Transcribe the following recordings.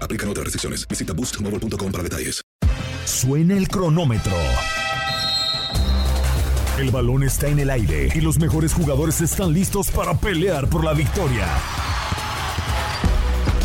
Aplican otras restricciones. Visita boostmobile.com para detalles. Suena el cronómetro. El balón está en el aire y los mejores jugadores están listos para pelear por la victoria.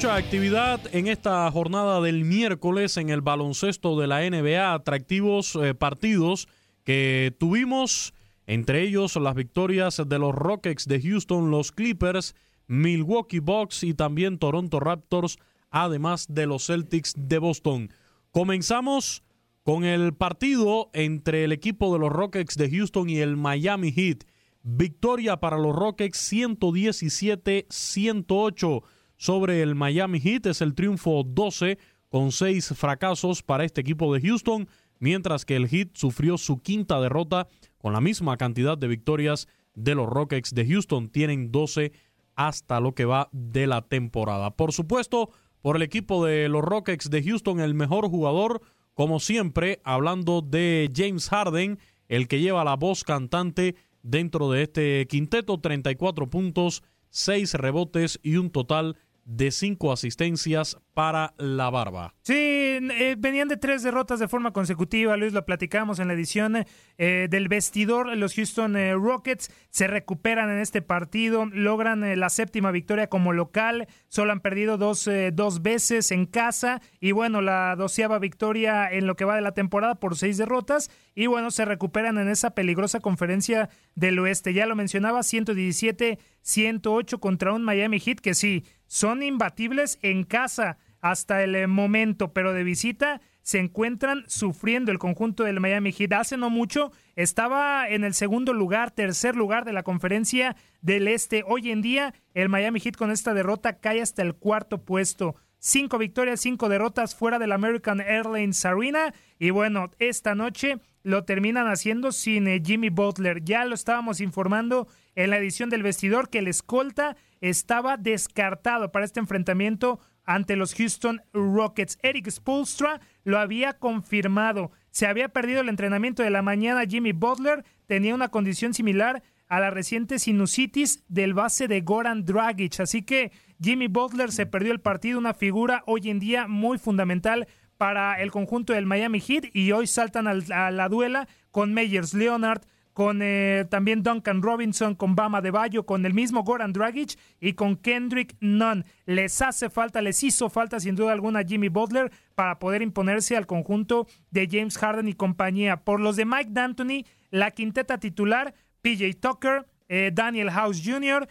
Mucha actividad en esta jornada del miércoles en el baloncesto de la NBA, atractivos eh, partidos que tuvimos, entre ellos las victorias de los Rockets de Houston, los Clippers, Milwaukee Bucks y también Toronto Raptors, además de los Celtics de Boston. Comenzamos con el partido entre el equipo de los Rockets de Houston y el Miami Heat. Victoria para los Rockets 117-108 sobre el Miami Heat. Es el triunfo 12 con 6 fracasos para este equipo de Houston, mientras que el Heat sufrió su quinta derrota con la misma cantidad de victorias de los Rockets de Houston. Tienen 12 hasta lo que va de la temporada. Por supuesto, por el equipo de los Rockets de Houston, el mejor jugador, como siempre, hablando de James Harden, el que lleva la voz cantante dentro de este quinteto, 34 puntos, 6 rebotes y un total de 5 asistencias para la barba. Sí, eh, venían de tres derrotas de forma consecutiva, Luis, lo platicamos en la edición eh, del vestidor. Los Houston eh, Rockets se recuperan en este partido, logran la séptima victoria como local, solo han perdido dos, dos veces en casa y bueno, la doceava victoria en lo que va de la temporada por seis derrotas y bueno, se recuperan en esa peligrosa conferencia del oeste. Ya lo mencionaba, 117-108 contra un Miami Heat que sí, son imbatibles en casa hasta el eh, momento, pero de visita se encuentran sufriendo el conjunto del Miami Heat. Hace no mucho estaba en el segundo lugar, tercer lugar de la conferencia del Este. Hoy en día el Miami Heat con esta derrota cae hasta el cuarto puesto. Cinco victorias, cinco derrotas fuera del American Airlines Arena. Y bueno, esta noche lo terminan haciendo sin eh, Jimmy Butler. Ya lo estábamos informando en la edición del vestidor que el escolta estaba descartado para este enfrentamiento ante los Houston Rockets. Eric Spolstra lo había confirmado. Se había perdido el entrenamiento de la mañana. Jimmy Butler tenía una condición similar a la reciente sinusitis del base de Goran Dragic. Así que Jimmy Butler se perdió el partido, una figura hoy en día muy fundamental para el conjunto del Miami Heat y hoy saltan a la duela con Meyers Leonard, con eh, también Duncan Robinson, con Bama de Bayo, con el mismo Goran Dragic y con Kendrick Nunn. Les hace falta, les hizo falta sin duda alguna Jimmy Butler para poder imponerse al conjunto de James Harden y compañía. Por los de Mike D'Antoni, la quinteta titular, PJ Tucker, eh, Daniel House Jr.,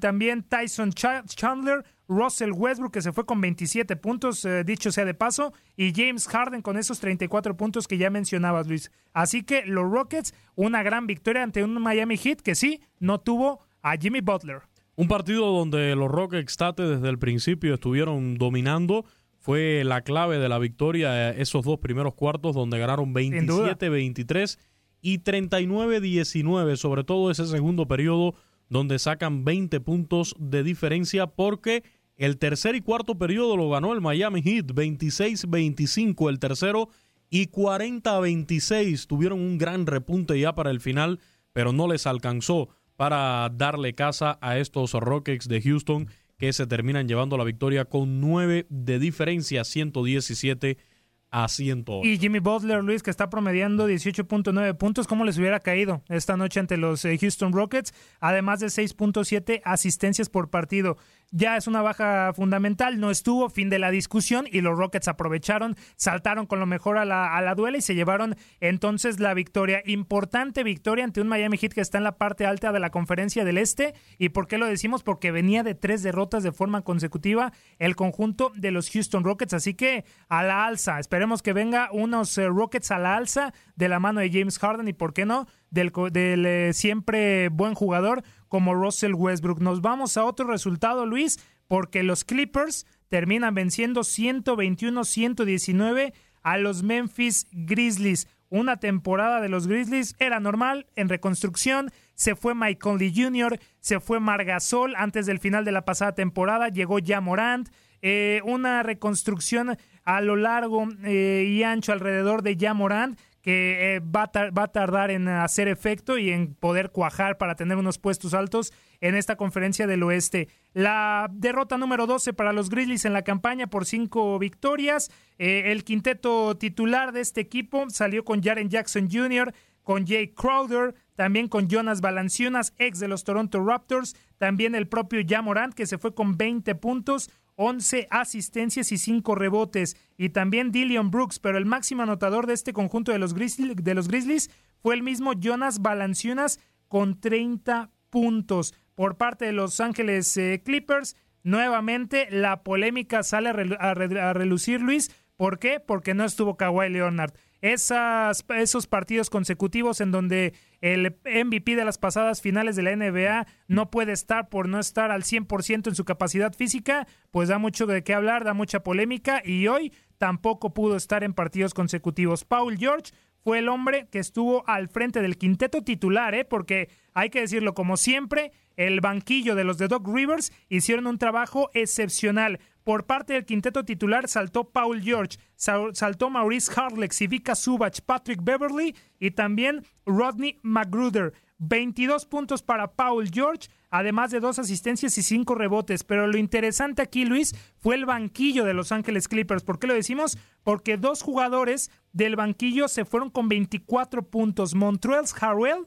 también Tyson Chandler, Russell Westbrook, que se fue con 27 puntos, eh, dicho sea de paso, y James Harden con esos 34 puntos que ya mencionabas, Luis. Así que los Rockets, una gran victoria ante un Miami Heat que sí, no tuvo a Jimmy Butler. Un partido donde los Rockets Tate desde el principio estuvieron dominando. Fue la clave de la victoria eh, esos dos primeros cuartos donde ganaron 27-23 y 39-19, sobre todo ese segundo periodo donde sacan 20 puntos de diferencia porque el tercer y cuarto periodo lo ganó el Miami Heat, 26-25 el tercero y 40-26. Tuvieron un gran repunte ya para el final, pero no les alcanzó para darle casa a estos Rockets de Houston que se terminan llevando la victoria con 9 de diferencia, 117 a 108. Y Jimmy Butler, Luis, que está promediando 18.9 puntos, ¿cómo les hubiera caído esta noche ante los eh, Houston Rockets? Además de 6.7 asistencias por partido ya es una baja fundamental, no estuvo, fin de la discusión y los Rockets aprovecharon, saltaron con lo mejor a la, a la duela y se llevaron entonces la victoria. Importante victoria ante un Miami Heat que está en la parte alta de la conferencia del Este. ¿Y por qué lo decimos? Porque venía de tres derrotas de forma consecutiva el conjunto de los Houston Rockets, así que a la alza, esperemos que venga unos eh, Rockets a la alza de la mano de James Harden y por qué no del, eh, siempre buen jugador como Russell Westbrook. Nos vamos a otro resultado, Luis, porque los Clippers terminan venciendo 121-119 a los Memphis Grizzlies. Una temporada de los Grizzlies era normal, en reconstrucción. Se fue Mike Conley Jr., se fue Margasol antes del final de la pasada temporada, llegó ya Morant. Eh, una reconstrucción a lo largo eh, y ancho alrededor de ya Morant que eh, va, a tardar en hacer efecto y en poder cuajar para tener unos puestos altos en esta conferencia del oeste. La derrota número 12 para los Grizzlies en la campaña por cinco victorias. Eh, el quinteto titular de este equipo salió con Jaren Jackson Jr., con Jay Crowder, también con Jonas Valanciunas, ex de los Toronto Raptors, también el propio Jamorant, que se fue con 20 puntos, 11 asistencias y 5 rebotes. Y también Dillion Brooks, pero el máximo anotador de este conjunto de los, Grizzlies, fue el mismo Jonas Valanciunas con 30 puntos. Por parte de Los Ángeles eh, Clippers, nuevamente la polémica sale a, relucir, Luis. ¿Por qué? Porque no estuvo Kawhi Leonard. Esos partidos consecutivos en donde el MVP de las pasadas finales de la NBA no puede estar por no estar al 100% en su capacidad física, pues da mucho de qué hablar, da mucha polémica y hoy tampoco pudo estar en partidos consecutivos. Paul George fue el hombre que estuvo al frente del quinteto titular, ¿eh? porque hay que decirlo como siempre, el banquillo de los de Doc Rivers hicieron un trabajo excepcional. Por parte del quinteto titular saltó Paul George, saltó Maurice Harlex, Ivica Subach, Patrick Beverly y también Rodney Magruder. 22 puntos para Paul George, además de dos asistencias y cinco rebotes. Pero lo interesante aquí, Luis, fue el banquillo de Los Ángeles Clippers. ¿Por qué lo decimos? Porque dos jugadores del banquillo se fueron con 24 puntos. Montrells Harrell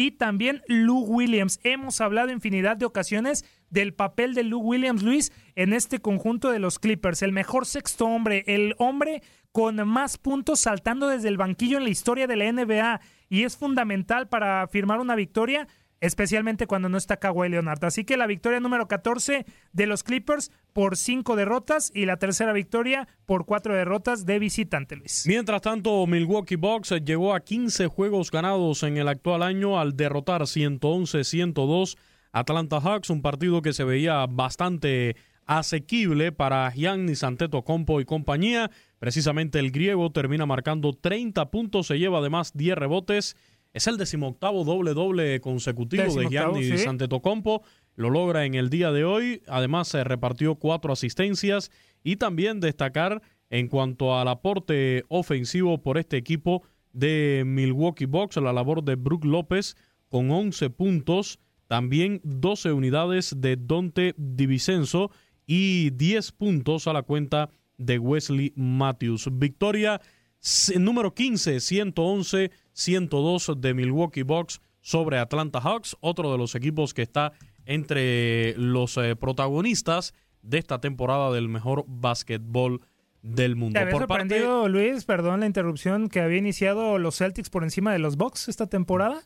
y también Lou Williams. Hemos hablado infinidad de ocasiones del papel de Lou Williams, Luis, en este conjunto de los Clippers. El mejor sexto hombre, el hombre con más puntos saltando desde el banquillo en la historia de la NBA y es fundamental para firmar una victoria especialmente cuando no está Kawhi Leonard. Así que la victoria número 14 de los Clippers por cinco derrotas y la tercera victoria por cuatro derrotas de visitante, Luis. Mientras tanto, Milwaukee Bucks llegó a 15 juegos ganados en el actual año al derrotar 111-102 Atlanta Hawks, un partido que se veía bastante asequible para Giannis Antetokounmpo y compañía. Precisamente el griego termina marcando 30 puntos, se lleva además 10 rebotes es el decimoctavo doble-doble consecutivo de Giannis Antetokounmpo. Lo logra en el día de hoy. Además, se repartió cuatro asistencias y también destacar en cuanto al aporte ofensivo por este equipo de Milwaukee Bucks, la labor de Brook López con 11 puntos, también 12 unidades de Dante Divicenzo y 10 puntos a la cuenta de Wesley Matthews. Victoria número 15, 111-102 de Milwaukee Bucks sobre Atlanta Hawks, otro de los equipos que está entre los eh, protagonistas de esta temporada del mejor básquetbol del mundo. ¿Te había sorprendido, Luis, perdón la interrupción, que había iniciado los Celtics por encima de los Bucks esta temporada?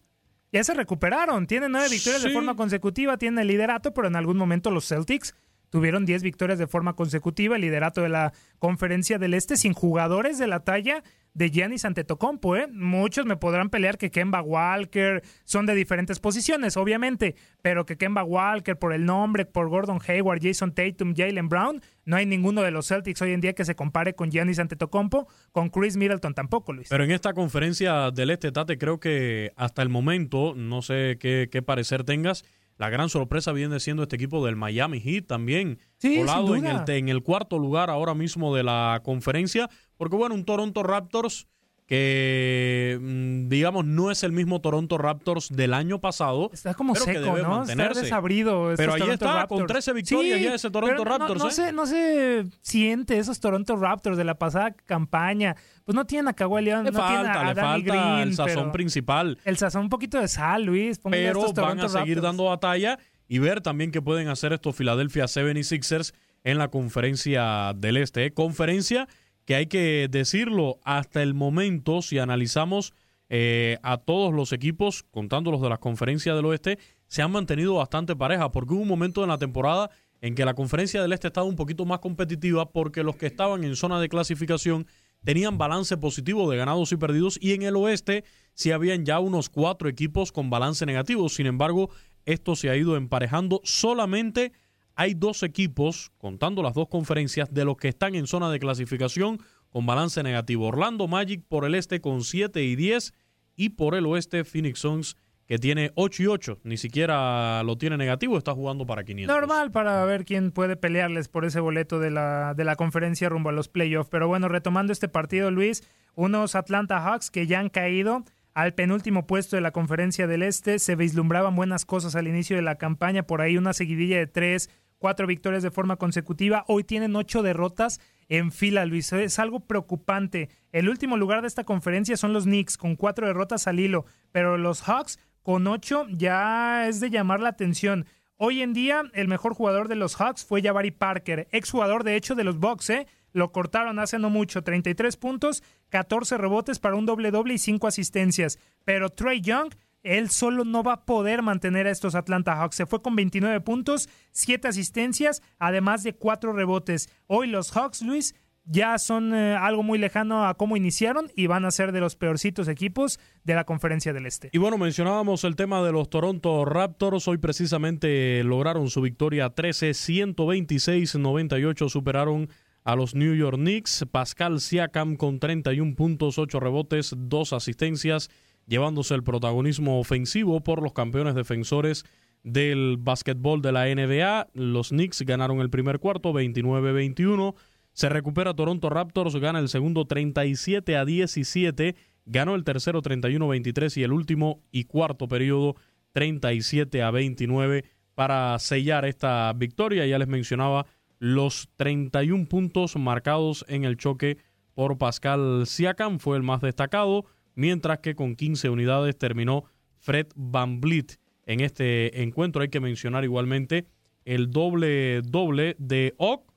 Ya se recuperaron, tienen nueve victorias de forma consecutiva, tienen el liderato, pero en algún momento los Celtics tuvieron diez victorias de forma consecutiva, el liderato de la conferencia del Este sin jugadores de la talla de Giannis Antetokounmpo, ¿eh? Muchos me podrán pelear que Kemba Walker son de diferentes posiciones, obviamente, pero que Kemba Walker por el nombre, por Gordon Hayward, Jason Tatum, Jalen Brown, no hay ninguno de los Celtics hoy en día que se compare con Giannis Antetokounmpo, con Chris Middleton tampoco, Luis. Pero en esta conferencia del Este, Tate, creo que hasta el momento, no sé qué, qué parecer tengas, la gran sorpresa viene siendo este equipo del Miami Heat también, sí, colado en el, en el cuarto lugar ahora mismo de la conferencia, porque bueno, un Toronto Raptors que mm, digamos no es el mismo Toronto Raptors del año pasado. Está como pero seco, que debe ¿no? Mantenerse. Está desabrido. Pero ahí Toronto está, Raptors. con 13 victorias Sí, ya ese Toronto pero no- Raptors. No, ¿eh? se, no se siente esos Toronto Raptors de la pasada campaña. Pues no tienen a Kawhi Leonard, Le no tienen falta, a le falta Green, el sazón principal. El sazón, un poquito de sal, Luis. Póngale pero estos van a seguir Raptors. dando batalla y ver también qué pueden hacer estos Philadelphia 76ers en la conferencia del Este. ¿eh? Conferencia que hay que decirlo hasta el momento, si analizamos eh, a todos los equipos, contando los de las conferencias del Oeste, se han mantenido bastante pareja, porque hubo un momento en la temporada en que la conferencia del Este estaba un poquito más competitiva, porque los que estaban en zona de clasificación tenían balance positivo de ganados y perdidos, y en el Oeste sí habían ya unos cuatro equipos con balance negativo. Sin embargo, esto se ha ido emparejando. Solamente hay dos equipos, contando las dos conferencias, de los que están en zona de clasificación con balance negativo. Orlando Magic por el este con 7 y 10 y por el oeste Phoenix Suns que tiene 8 y 8. Ni siquiera lo tiene negativo, está jugando para 500. Normal para ver quién puede pelearles por ese boleto de la, de la conferencia rumbo a los playoffs. Pero bueno, retomando este partido, Luis, unos Atlanta Hawks que ya han caído al penúltimo puesto de la conferencia del Este. Se vislumbraban buenas cosas al inicio de la campaña, por ahí una seguidilla de tres, cuatro victorias de forma consecutiva. Hoy tienen ocho derrotas en fila, Luis. Es algo preocupante. El último lugar de esta conferencia son los Knicks, con cuatro derrotas al hilo, pero los Hawks con ocho ya es de llamar la atención. Hoy en día, el mejor jugador de los Hawks fue Jabari Parker, exjugador de hecho de los Bucks, ¿eh? Lo cortaron hace no mucho, 33 puntos, 14 rebotes para un doble doble y 5 asistencias. Pero Trey Young, él solo no va a poder mantener a estos Atlanta Hawks. Se fue con 29 puntos, 7 asistencias, además de 4 rebotes. Hoy los Hawks, Luis, ya son eh, algo muy lejano a cómo iniciaron y van a ser de los peorcitos equipos de la conferencia del Este. Y bueno, mencionábamos el tema de los Toronto Raptors. Hoy precisamente lograron su victoria 13, 126-98. Superaron a los New York Knicks. Pascal Siakam con 31 puntos, 8 rebotes, 2 asistencias, llevándose el protagonismo ofensivo por los campeones defensores del básquetbol de la NBA. Los Knicks ganaron el primer cuarto 29-21. Se recupera Toronto Raptors, gana el segundo 37 a 17, ganó el tercero 31-23 y el último y cuarto periodo 37 a 29 para sellar esta victoria. Ya les mencionaba los 31 puntos marcados en el choque por Pascal Siakam, fue el más destacado, mientras que con 15 unidades terminó Fred Van Vliet en este encuentro. Hay que mencionar igualmente el doble doble de Ock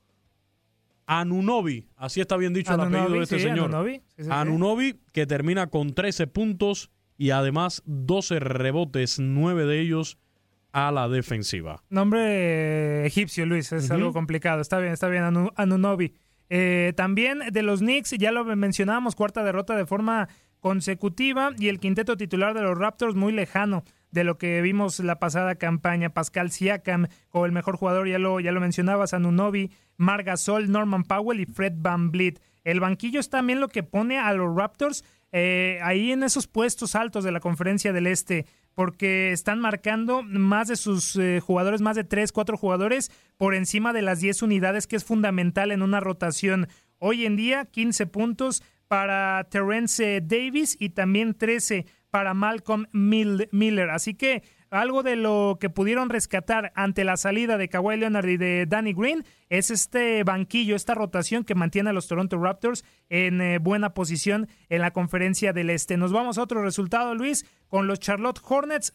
Anunobi, así está bien dicho el apellido de este sí, señor. Anunoby, sí, sí. Anunobi, que termina con 13 puntos y además 12 rebotes, 9 de ellos a la defensiva. Nombre eh, egipcio, Luis, es algo complicado. Está bien, está bien, Anu- Anunobi. Eh, también de los Knicks, ya lo mencionábamos, cuarta derrota de forma consecutiva y el quinteto titular de los Raptors muy lejano de lo que vimos la pasada campaña. Pascal Siakam como el mejor jugador, ya lo, ya lo mencionabas, Anunobi, Margasol, Norman Powell y Fred Van Vliet. El banquillo es también lo que pone a los Raptors eh, ahí en esos puestos altos de la conferencia del Este, porque están marcando más de sus eh, jugadores, más de 3, 4 jugadores por encima de las 10 unidades, que es fundamental en una rotación. Hoy en día, 15 puntos para Terrence Davis y también 13 para Malcolm Mil- Miller. Así que algo de lo que pudieron rescatar ante la salida de Kawhi Leonard y de Danny Green es este banquillo, esta rotación que mantiene a los Toronto Raptors en eh, buena posición en la conferencia del Este. Nos vamos a otro resultado, Luis, con los Charlotte Hornets,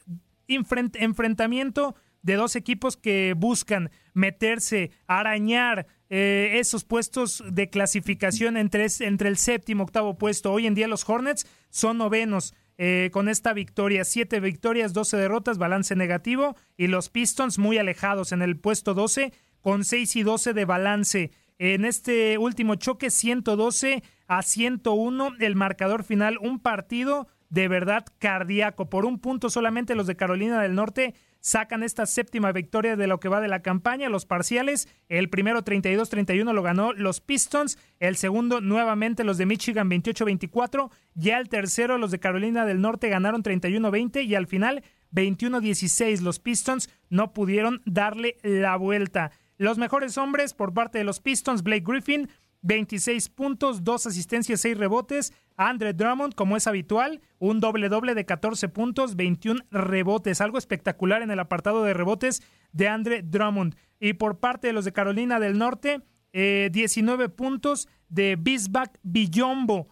enfrentamiento de dos equipos que buscan meterse, arañar eh, esos puestos de clasificación entre, entre el séptimo octavo puesto. Hoy en día los Hornets son novenos. Eh, con esta victoria, siete victorias, doce derrotas, balance negativo, y los Pistons muy alejados en el puesto 12 con seis y doce de balance. En este último choque, 112 a 101, el marcador final, un partido de verdad cardíaco. Por un punto solamente los de Carolina del Norte sacan esta séptima victoria de lo que va de la campaña. Los parciales, el primero 32-31 lo ganó los Pistons, el segundo nuevamente los de Michigan 28-24, ya el tercero los de Carolina del Norte ganaron 31-20 y al final 21-16 los Pistons no pudieron darle la vuelta. Los mejores hombres por parte de los Pistons, Blake Griffin, 26 puntos, 2 asistencias, 6 rebotes. Andre Drummond, como es habitual, un doble doble de 14 puntos, 21 rebotes. Algo espectacular en el apartado de rebotes de Andre Drummond. Y por parte de los de Carolina del Norte, 19 eh, puntos de Bisback Billombo.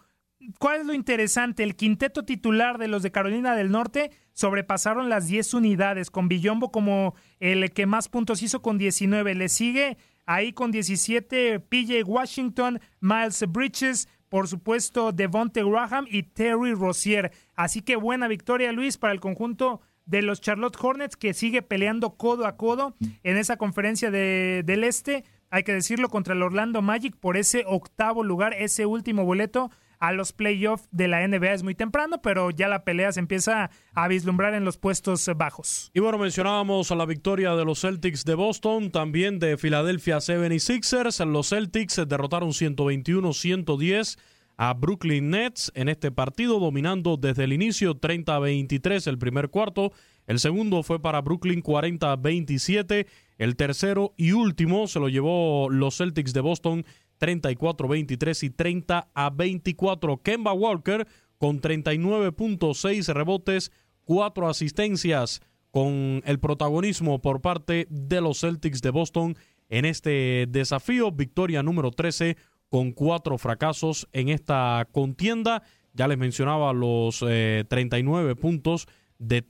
¿Cuál es lo interesante? El quinteto titular de los de Carolina del Norte sobrepasaron las 10 unidades, con Billombo como el que más puntos hizo con 19. Le sigue Ahí con 17, PJ Washington, Miles Bridges, por supuesto, Devonte Graham y Terry Rozier. Así que buena victoria, Luis, para el conjunto de los Charlotte Hornets que sigue peleando codo a codo en esa conferencia de, del Este. Hay que decirlo contra el Orlando Magic por ese octavo lugar, ese último boleto a los playoffs de la NBA es muy temprano, pero ya la pelea se empieza a vislumbrar en los puestos bajos. Y bueno, mencionábamos la victoria de los Celtics de Boston, también de Philadelphia 76ers. Los Celtics derrotaron 121-110 a Brooklyn Nets en este partido, dominando desde el inicio 30-23 el primer cuarto. El segundo fue para Brooklyn 40-27. El tercero y último se lo llevó los Celtics de Boston 34-23 y 30 a 24. Kemba Walker con 39.6 rebotes, 4 asistencias con el protagonismo por parte de los Celtics de Boston en este desafío. Victoria número 13 con 4 fracasos en esta contienda. Ya les mencionaba los 39 eh, puntos de,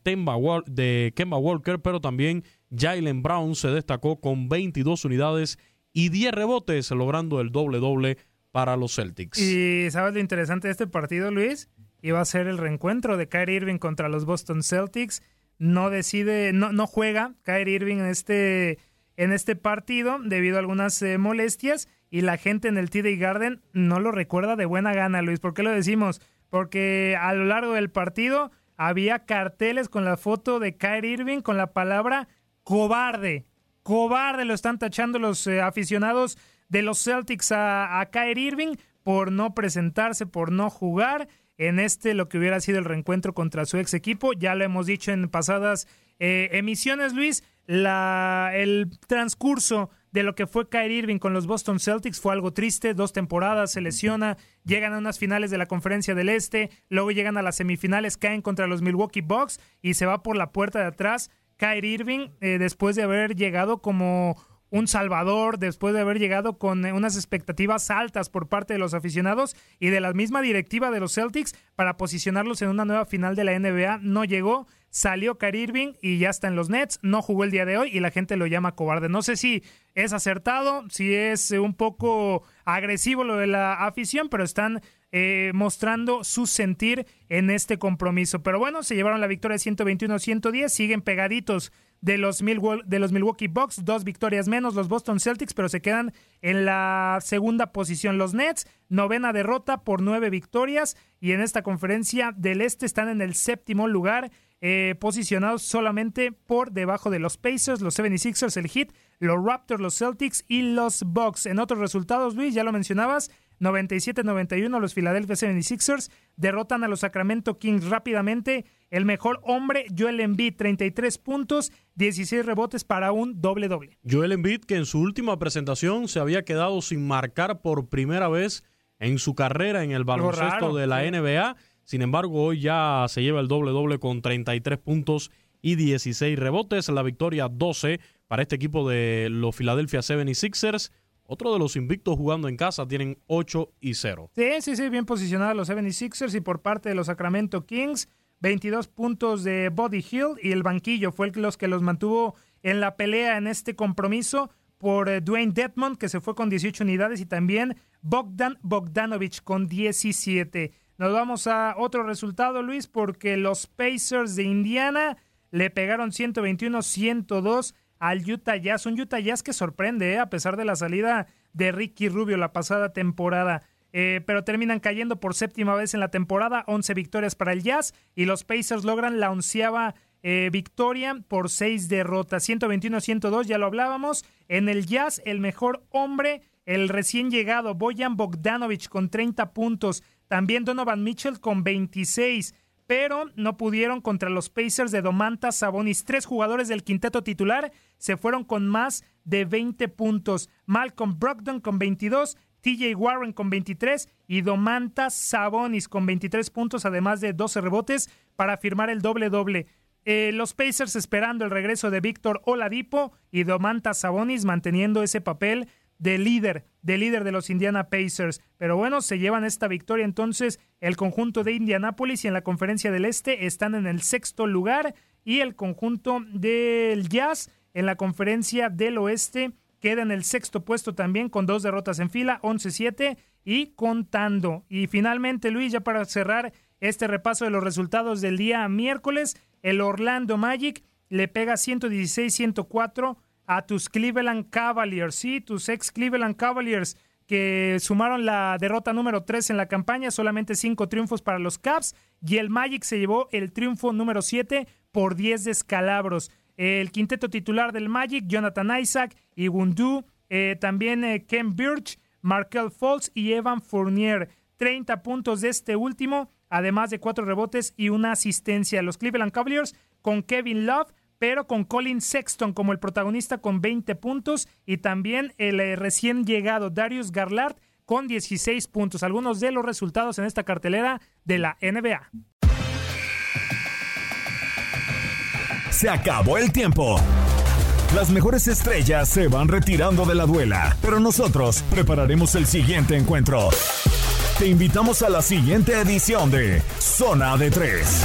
de Kemba Walker, pero también Jalen Brown se destacó con 22 unidades y 10 rebotes, logrando el doble-doble para los Celtics. Y sabes lo interesante de este partido, Luis, iba a ser el reencuentro de Kyrie Irving contra los Boston Celtics. No decide, no, no juega Kyrie Irving en este, en este partido debido a algunas eh, molestias y la gente en el TD Garden no lo recuerda de buena gana, Luis. ¿Por qué lo decimos? Porque a lo largo del partido había carteles con la foto de Kyrie Irving con la palabra cobarde cobarde lo están tachando los eh, aficionados de los Celtics a, a Kyrie Irving por no presentarse, por no jugar en este lo que hubiera sido el reencuentro contra su ex equipo. Ya lo hemos dicho en pasadas eh, emisiones, Luis. El transcurso de lo que fue Kyrie Irving con los Boston Celtics fue algo triste. Dos temporadas, se lesiona, llegan a unas finales de la Conferencia del Este, luego llegan a las semifinales, caen contra los Milwaukee Bucks y se va por la puerta de atrás Kyrie Irving eh, después de haber llegado como un salvador, después de haber llegado con eh, unas expectativas altas por parte de los aficionados y de la misma directiva de los Celtics para posicionarlos en una nueva final de la NBA. No llegó, salió Kyrie Irving y ya está en los Nets, no jugó el día de hoy y la gente lo llama cobarde. No sé si es acertado, si es un poco agresivo lo de la afición, pero están eh, mostrando su sentir en este compromiso. Pero bueno, se llevaron la victoria 121-110, siguen pegaditos de los, de los Milwaukee Bucks, dos victorias menos los Boston Celtics, pero se quedan en la segunda posición los Nets, novena derrota por nueve victorias y en esta conferencia del Este están en el séptimo lugar. Eh, posicionados solamente por debajo de los Pacers, los 76ers, el Heat, los Raptors, los Celtics y los Bucks. En otros resultados, Luis, ya lo mencionabas, 97-91 los Philadelphia 76ers derrotan a los Sacramento Kings rápidamente. El mejor hombre, Joel Embiid, 33 puntos, 16 rebotes para un doble doble. Joel Embiid que en su última presentación se había quedado sin marcar por primera vez en su carrera en el baloncesto de la NBA. Sin embargo, hoy ya se lleva el doble doble con 33 puntos y 16 rebotes. La victoria 12 para este equipo de los Philadelphia 76ers. Otro de los invictos jugando en casa tienen 8 y 0. Sí, sí, sí, bien posicionados los 76ers y por parte de los Sacramento Kings, 22 puntos de Body Hill y el banquillo fue el los que los mantuvo en la pelea en este compromiso por eh, Dwayne Detmond, que se fue con 18 unidades, y también Bogdan Bogdanovich con 17. Nos vamos a otro resultado, Luis, porque los Pacers de Indiana le pegaron 121-102 al Utah Jazz. Un Utah Jazz que sorprende, ¿eh? a pesar de la salida de Ricky Rubio la pasada temporada. Eh, pero terminan cayendo por séptima vez en la temporada, 11 victorias para el Jazz y los Pacers logran la onceava eh, victoria por seis derrotas, 121-102, ya lo hablábamos. En el Jazz, el mejor hombre, el recién llegado Boyan Bogdanovich con 30 puntos, también Donovan Mitchell con 26 pero no pudieron contra los Pacers de Domantas Sabonis. Tres jugadores del quinteto titular se fueron con más de 20 puntos. Malcolm Brogdon con 22, TJ Warren con 23 y Domantas Sabonis con 23 puntos, además de 12 rebotes para firmar el doble-doble. Eh, los Pacers esperando el regreso de Víctor Oladipo y Domantas Sabonis manteniendo ese papel de líder, de líder de los Indiana Pacers. Pero bueno, se llevan esta victoria entonces el conjunto de Indianápolis y en la conferencia del Este están en el sexto lugar y el conjunto del Jazz en la conferencia del Oeste queda en el sexto puesto también con dos derrotas en fila, 11-7 y contando. Y finalmente, Luis, ya para cerrar este repaso de los resultados del día miércoles, el Orlando Magic le pega 116-104 a tus Cleveland Cavaliers, sí, tus ex Cleveland Cavaliers que sumaron la derrota número 3 en la campaña, solamente 5 triunfos para los Cavs y el Magic se llevó el triunfo número 7 por 10 descalabros. El quinteto titular del Magic, Jonathan Isaac, y eh, también eh, Ken Birch, Markel Falls y Evan Fournier. 30 puntos de este último, además de 4 rebotes y una asistencia. Los Cleveland Cavaliers con Kevin Love pero con Colin Sexton como el protagonista con 20 puntos y también el eh, recién llegado Darius Garlard con 16 puntos. Algunos de los resultados en esta cartelera de la NBA. Se acabó el tiempo. Las mejores estrellas se van retirando de la duela, pero nosotros prepararemos el siguiente encuentro. Te invitamos a la siguiente edición de Zona de Tres.